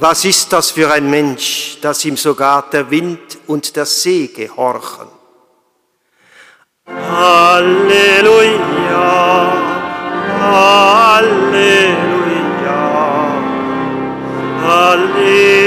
Was ist das für ein Mensch, dass ihm sogar der Wind und der See gehorchen? Halleluja, Halleluja, Halleluja.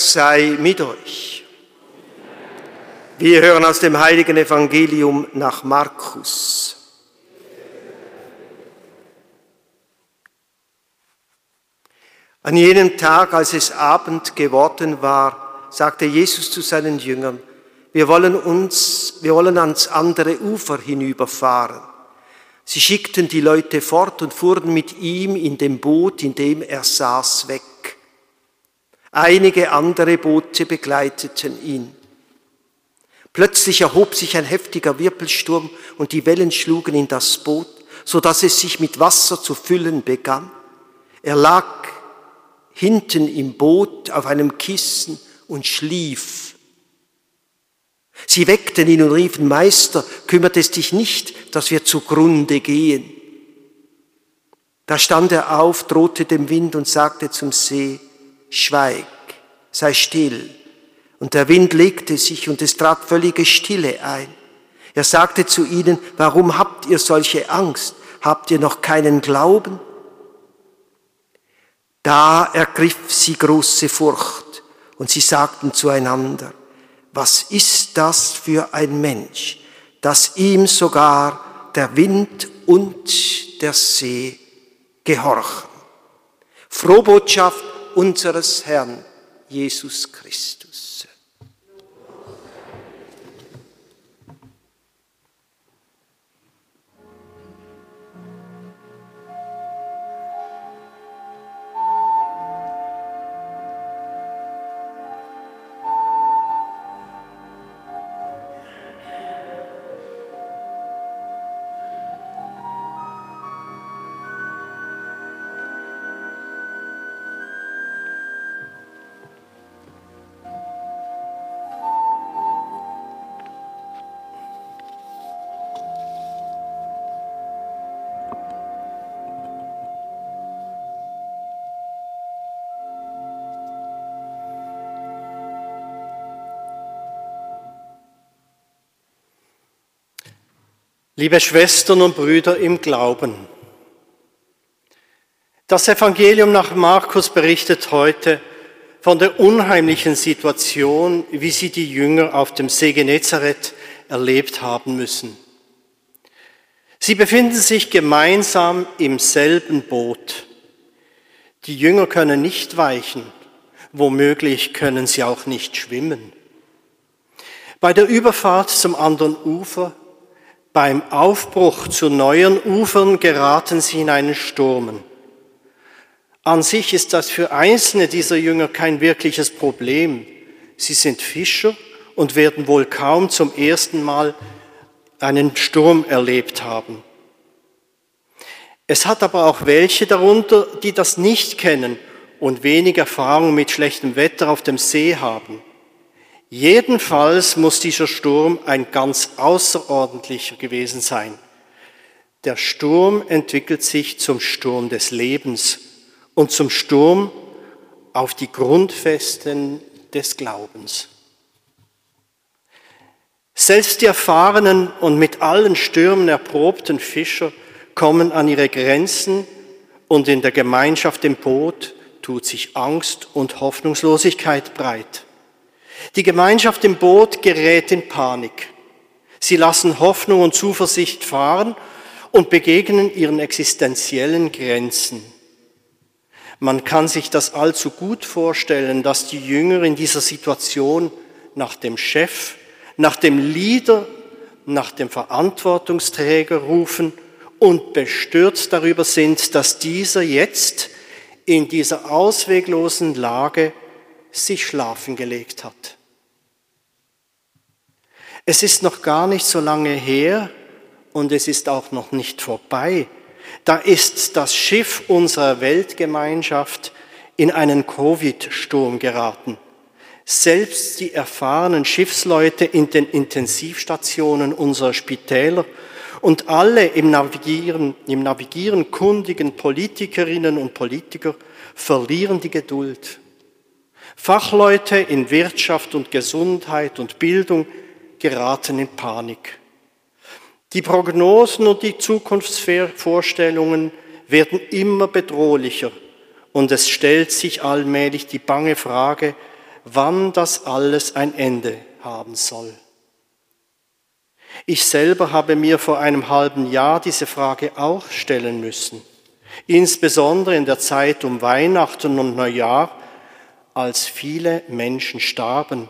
Sei mit euch. Wir hören aus dem heiligen Evangelium nach Markus. An jenem Tag, als es Abend geworden war, sagte Jesus zu seinen Jüngern, wir wollen uns, wir wollen ans andere Ufer hinüberfahren. Sie schickten die Leute fort und fuhren mit ihm in dem Boot, in dem er saß, weg. Einige andere Boote begleiteten ihn. Plötzlich erhob sich ein heftiger Wirbelsturm und die Wellen schlugen in das Boot, so dass es sich mit Wasser zu füllen begann. Er lag hinten im Boot auf einem Kissen und schlief. Sie weckten ihn und riefen, Meister, kümmert es dich nicht, dass wir zugrunde gehen. Da stand er auf, drohte dem Wind und sagte zum See, Schweig, sei still. Und der Wind legte sich und es trat völlige Stille ein. Er sagte zu ihnen, warum habt ihr solche Angst? Habt ihr noch keinen Glauben? Da ergriff sie große Furcht und sie sagten zueinander, was ist das für ein Mensch, dass ihm sogar der Wind und der See gehorchen? Frohbotschaft unseres Herrn Jesus Christus. Liebe Schwestern und Brüder im Glauben, das Evangelium nach Markus berichtet heute von der unheimlichen Situation, wie sie die Jünger auf dem See Genezareth erlebt haben müssen. Sie befinden sich gemeinsam im selben Boot. Die Jünger können nicht weichen, womöglich können sie auch nicht schwimmen. Bei der Überfahrt zum anderen Ufer beim Aufbruch zu neuen Ufern geraten sie in einen Sturm. An sich ist das für einzelne dieser Jünger kein wirkliches Problem. Sie sind Fischer und werden wohl kaum zum ersten Mal einen Sturm erlebt haben. Es hat aber auch welche darunter, die das nicht kennen und wenig Erfahrung mit schlechtem Wetter auf dem See haben. Jedenfalls muss dieser Sturm ein ganz außerordentlicher gewesen sein. Der Sturm entwickelt sich zum Sturm des Lebens und zum Sturm auf die Grundfesten des Glaubens. Selbst die erfahrenen und mit allen Stürmen erprobten Fischer kommen an ihre Grenzen und in der Gemeinschaft im Boot tut sich Angst und Hoffnungslosigkeit breit. Die Gemeinschaft im Boot gerät in Panik. Sie lassen Hoffnung und Zuversicht fahren und begegnen ihren existenziellen Grenzen. Man kann sich das allzu gut vorstellen, dass die Jünger in dieser Situation nach dem Chef, nach dem Leader, nach dem Verantwortungsträger rufen und bestürzt darüber sind, dass dieser jetzt in dieser ausweglosen Lage sich schlafen gelegt hat. Es ist noch gar nicht so lange her und es ist auch noch nicht vorbei. Da ist das Schiff unserer Weltgemeinschaft in einen Covid-Sturm geraten. Selbst die erfahrenen Schiffsleute in den Intensivstationen unserer Spitäler und alle im Navigieren, im Navigieren kundigen Politikerinnen und Politiker verlieren die Geduld. Fachleute in Wirtschaft und Gesundheit und Bildung geraten in Panik. Die Prognosen und die Zukunftsvorstellungen werden immer bedrohlicher und es stellt sich allmählich die bange Frage, wann das alles ein Ende haben soll. Ich selber habe mir vor einem halben Jahr diese Frage auch stellen müssen, insbesondere in der Zeit um Weihnachten und Neujahr, als viele Menschen starben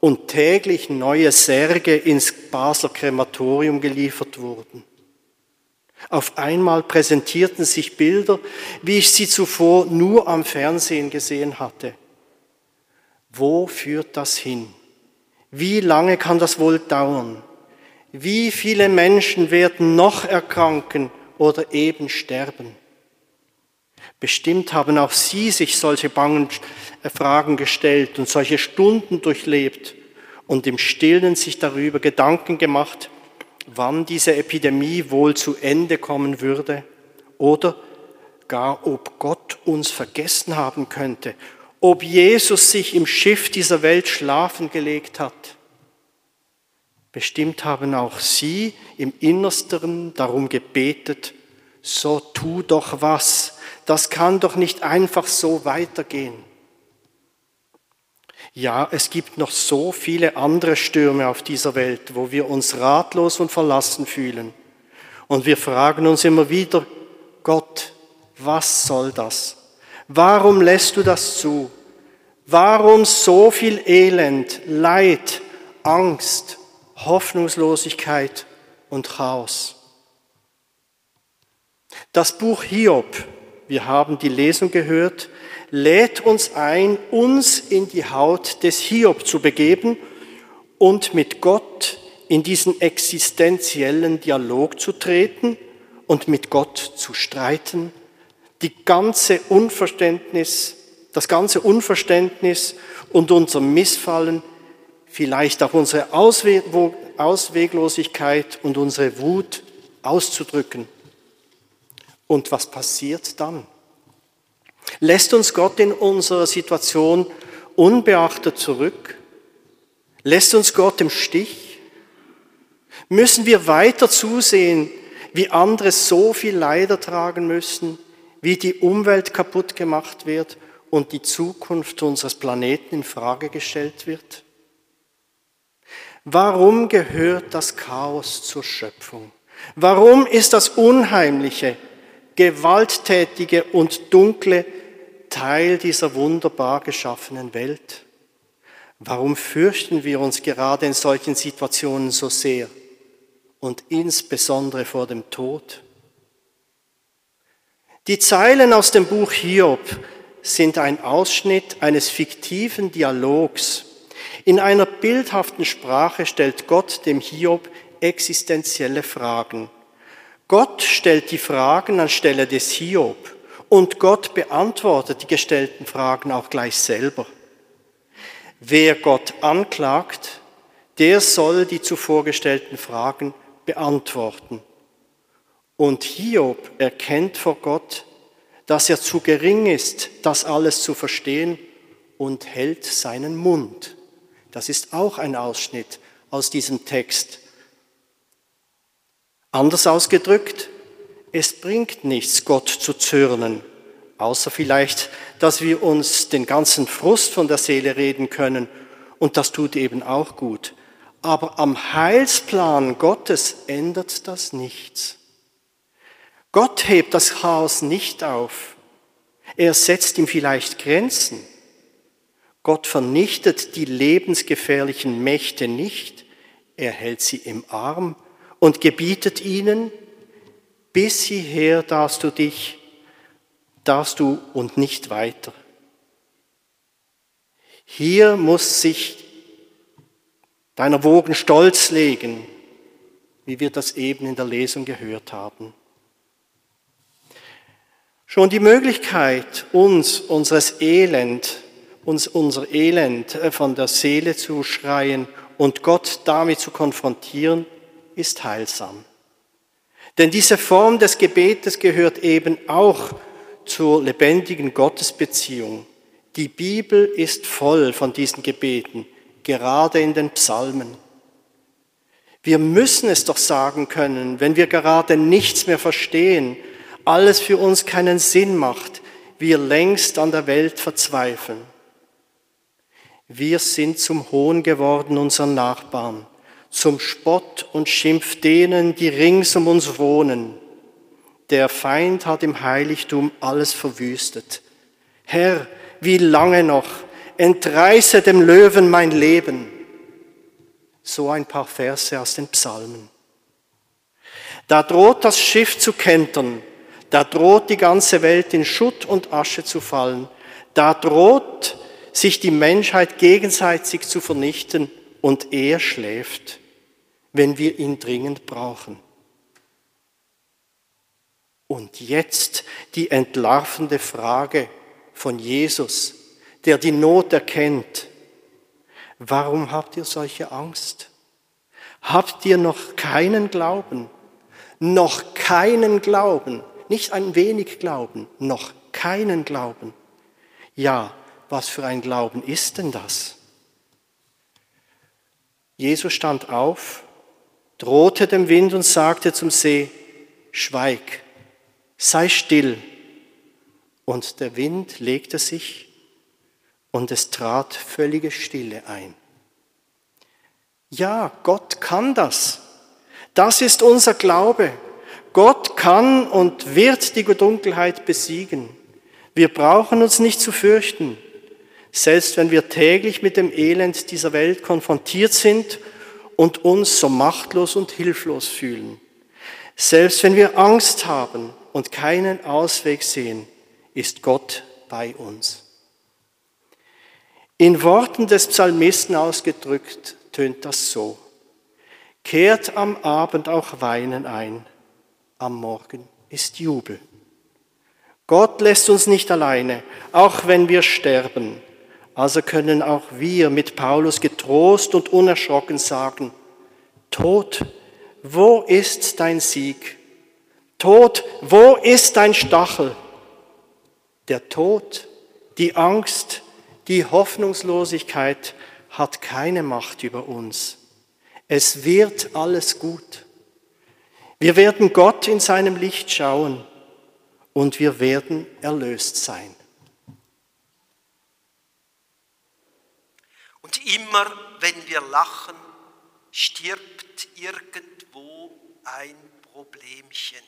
und täglich neue Särge ins Basler Krematorium geliefert wurden. Auf einmal präsentierten sich Bilder, wie ich sie zuvor nur am Fernsehen gesehen hatte. Wo führt das hin? Wie lange kann das wohl dauern? Wie viele Menschen werden noch erkranken oder eben sterben? Bestimmt haben auch Sie sich solche bangen Fragen gestellt und solche Stunden durchlebt und im Stillen sich darüber Gedanken gemacht, wann diese Epidemie wohl zu Ende kommen würde oder gar ob Gott uns vergessen haben könnte, ob Jesus sich im Schiff dieser Welt schlafen gelegt hat. Bestimmt haben auch Sie im Innersten darum gebetet, so tu doch was, das kann doch nicht einfach so weitergehen. Ja, es gibt noch so viele andere Stürme auf dieser Welt, wo wir uns ratlos und verlassen fühlen. Und wir fragen uns immer wieder, Gott, was soll das? Warum lässt du das zu? Warum so viel Elend, Leid, Angst, Hoffnungslosigkeit und Chaos? Das Buch Hiob, wir haben die Lesung gehört, lädt uns ein, uns in die Haut des Hiob zu begeben und mit Gott in diesen existenziellen Dialog zu treten und mit Gott zu streiten, die ganze Unverständnis, das ganze Unverständnis und unser Missfallen, vielleicht auch unsere Ausweglosigkeit und unsere Wut auszudrücken. Und was passiert dann? Lässt uns Gott in unserer Situation unbeachtet zurück? Lässt uns Gott im Stich? Müssen wir weiter zusehen, wie andere so viel Leider tragen müssen, wie die Umwelt kaputt gemacht wird und die Zukunft unseres Planeten in Frage gestellt wird? Warum gehört das Chaos zur Schöpfung? Warum ist das Unheimliche, Gewalttätige und Dunkle Teil dieser wunderbar geschaffenen Welt? Warum fürchten wir uns gerade in solchen Situationen so sehr und insbesondere vor dem Tod? Die Zeilen aus dem Buch Hiob sind ein Ausschnitt eines fiktiven Dialogs. In einer bildhaften Sprache stellt Gott dem Hiob existenzielle Fragen. Gott stellt die Fragen anstelle des Hiob und Gott beantwortet die gestellten Fragen auch gleich selber. Wer Gott anklagt, der soll die zuvor gestellten Fragen beantworten. Und Hiob erkennt vor Gott, dass er zu gering ist, das alles zu verstehen und hält seinen Mund. Das ist auch ein Ausschnitt aus diesem Text. Anders ausgedrückt, es bringt nichts, Gott zu zürnen, außer vielleicht, dass wir uns den ganzen Frust von der Seele reden können und das tut eben auch gut. Aber am Heilsplan Gottes ändert das nichts. Gott hebt das Chaos nicht auf. Er setzt ihm vielleicht Grenzen. Gott vernichtet die lebensgefährlichen Mächte nicht. Er hält sie im Arm und gebietet ihnen, bis hierher darfst du dich, darfst du und nicht weiter. Hier muss sich deiner Wogen Stolz legen, wie wir das eben in der Lesung gehört haben. Schon die Möglichkeit, uns unseres Elend, uns unser Elend von der Seele zu schreien und Gott damit zu konfrontieren, ist heilsam. Denn diese Form des Gebetes gehört eben auch zur lebendigen Gottesbeziehung. Die Bibel ist voll von diesen Gebeten, gerade in den Psalmen. Wir müssen es doch sagen können, wenn wir gerade nichts mehr verstehen, alles für uns keinen Sinn macht, wir längst an der Welt verzweifeln. Wir sind zum Hohn geworden unseren Nachbarn, zum Spott und Schimpf denen, die rings um uns wohnen. Der Feind hat im Heiligtum alles verwüstet. Herr, wie lange noch? Entreiße dem Löwen mein Leben. So ein paar Verse aus den Psalmen. Da droht das Schiff zu kentern, da droht die ganze Welt in Schutt und Asche zu fallen, da droht sich die Menschheit gegenseitig zu vernichten und er schläft, wenn wir ihn dringend brauchen. Und jetzt die entlarvende Frage von Jesus, der die Not erkennt. Warum habt ihr solche Angst? Habt ihr noch keinen Glauben? Noch keinen Glauben, nicht ein wenig Glauben, noch keinen Glauben. Ja, was für ein Glauben ist denn das? Jesus stand auf, drohte dem Wind und sagte zum See, Schweig, sei still. Und der Wind legte sich und es trat völlige Stille ein. Ja, Gott kann das. Das ist unser Glaube. Gott kann und wird die Dunkelheit besiegen. Wir brauchen uns nicht zu fürchten, selbst wenn wir täglich mit dem Elend dieser Welt konfrontiert sind und uns so machtlos und hilflos fühlen. Selbst wenn wir Angst haben und keinen Ausweg sehen, ist Gott bei uns. In Worten des Psalmisten ausgedrückt tönt das so. Kehrt am Abend auch Weinen ein, am Morgen ist Jubel. Gott lässt uns nicht alleine, auch wenn wir sterben. Also können auch wir mit Paulus getrost und unerschrocken sagen, Tod, wo ist dein Sieg? Tod, wo ist dein Stachel? Der Tod, die Angst, die Hoffnungslosigkeit hat keine Macht über uns. Es wird alles gut. Wir werden Gott in seinem Licht schauen und wir werden erlöst sein. Und immer wenn wir lachen, stirbt irgendwo ein Problemchen.